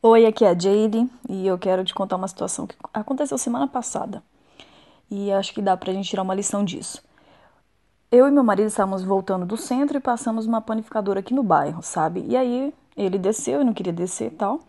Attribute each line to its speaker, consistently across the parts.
Speaker 1: Oi, aqui é a Jade e eu quero te contar uma situação que aconteceu semana passada. E acho que dá pra gente tirar uma lição disso. Eu e meu marido estávamos voltando do centro e passamos uma panificadora aqui no bairro, sabe? E aí ele desceu e não queria descer e tal.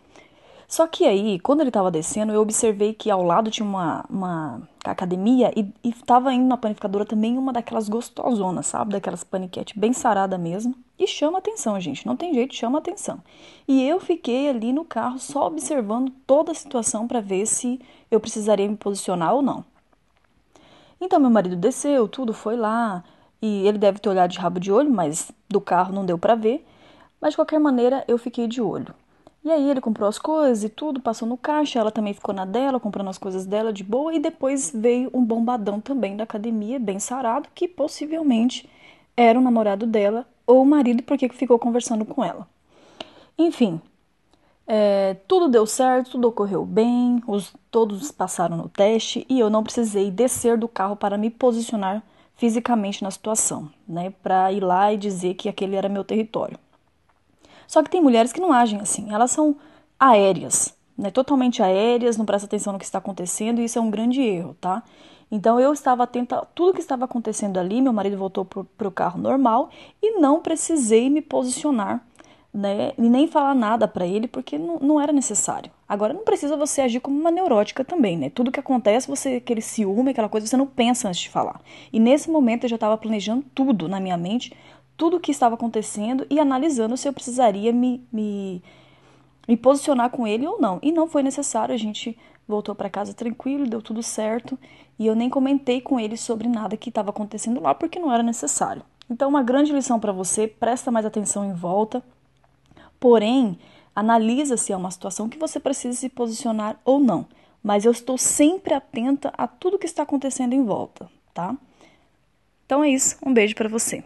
Speaker 1: Só que aí, quando ele estava descendo, eu observei que ao lado tinha uma, uma academia e, estava indo na panificadora também uma daquelas gostosonas, sabe? Daquelas paniquete bem sarada mesmo. E chama atenção, gente. Não tem jeito, chama atenção. E eu fiquei ali no carro só observando toda a situação para ver se eu precisaria me posicionar ou não. Então meu marido desceu, tudo foi lá. E ele deve ter olhado de rabo de olho, mas do carro não deu para ver. Mas de qualquer maneira, eu fiquei de olho. E aí ele comprou as coisas e tudo, passou no caixa, ela também ficou na dela, comprando as coisas dela de boa, e depois veio um bombadão também da academia, bem sarado, que possivelmente era o namorado dela ou o marido, porque ficou conversando com ela. Enfim, é, tudo deu certo, tudo ocorreu bem, os, todos passaram no teste e eu não precisei descer do carro para me posicionar fisicamente na situação, né, para ir lá e dizer que aquele era meu território. Só que tem mulheres que não agem assim, elas são aéreas, né? Totalmente aéreas, não prestam atenção no que está acontecendo e isso é um grande erro, tá? Então eu estava atenta a tudo que estava acontecendo ali, meu marido voltou para o carro normal e não precisei me posicionar, né? E nem falar nada para ele porque não, não era necessário. Agora não precisa você agir como uma neurótica também, né? Tudo que acontece, você aquele ciúme, aquela coisa, você não pensa antes de falar. E nesse momento eu já estava planejando tudo na minha mente tudo o que estava acontecendo e analisando se eu precisaria me, me, me posicionar com ele ou não. E não foi necessário, a gente voltou para casa tranquilo, deu tudo certo e eu nem comentei com ele sobre nada que estava acontecendo lá porque não era necessário. Então, uma grande lição para você: presta mais atenção em volta, porém, analisa se é uma situação que você precisa se posicionar ou não. Mas eu estou sempre atenta a tudo que está acontecendo em volta, tá? Então é isso, um beijo para você.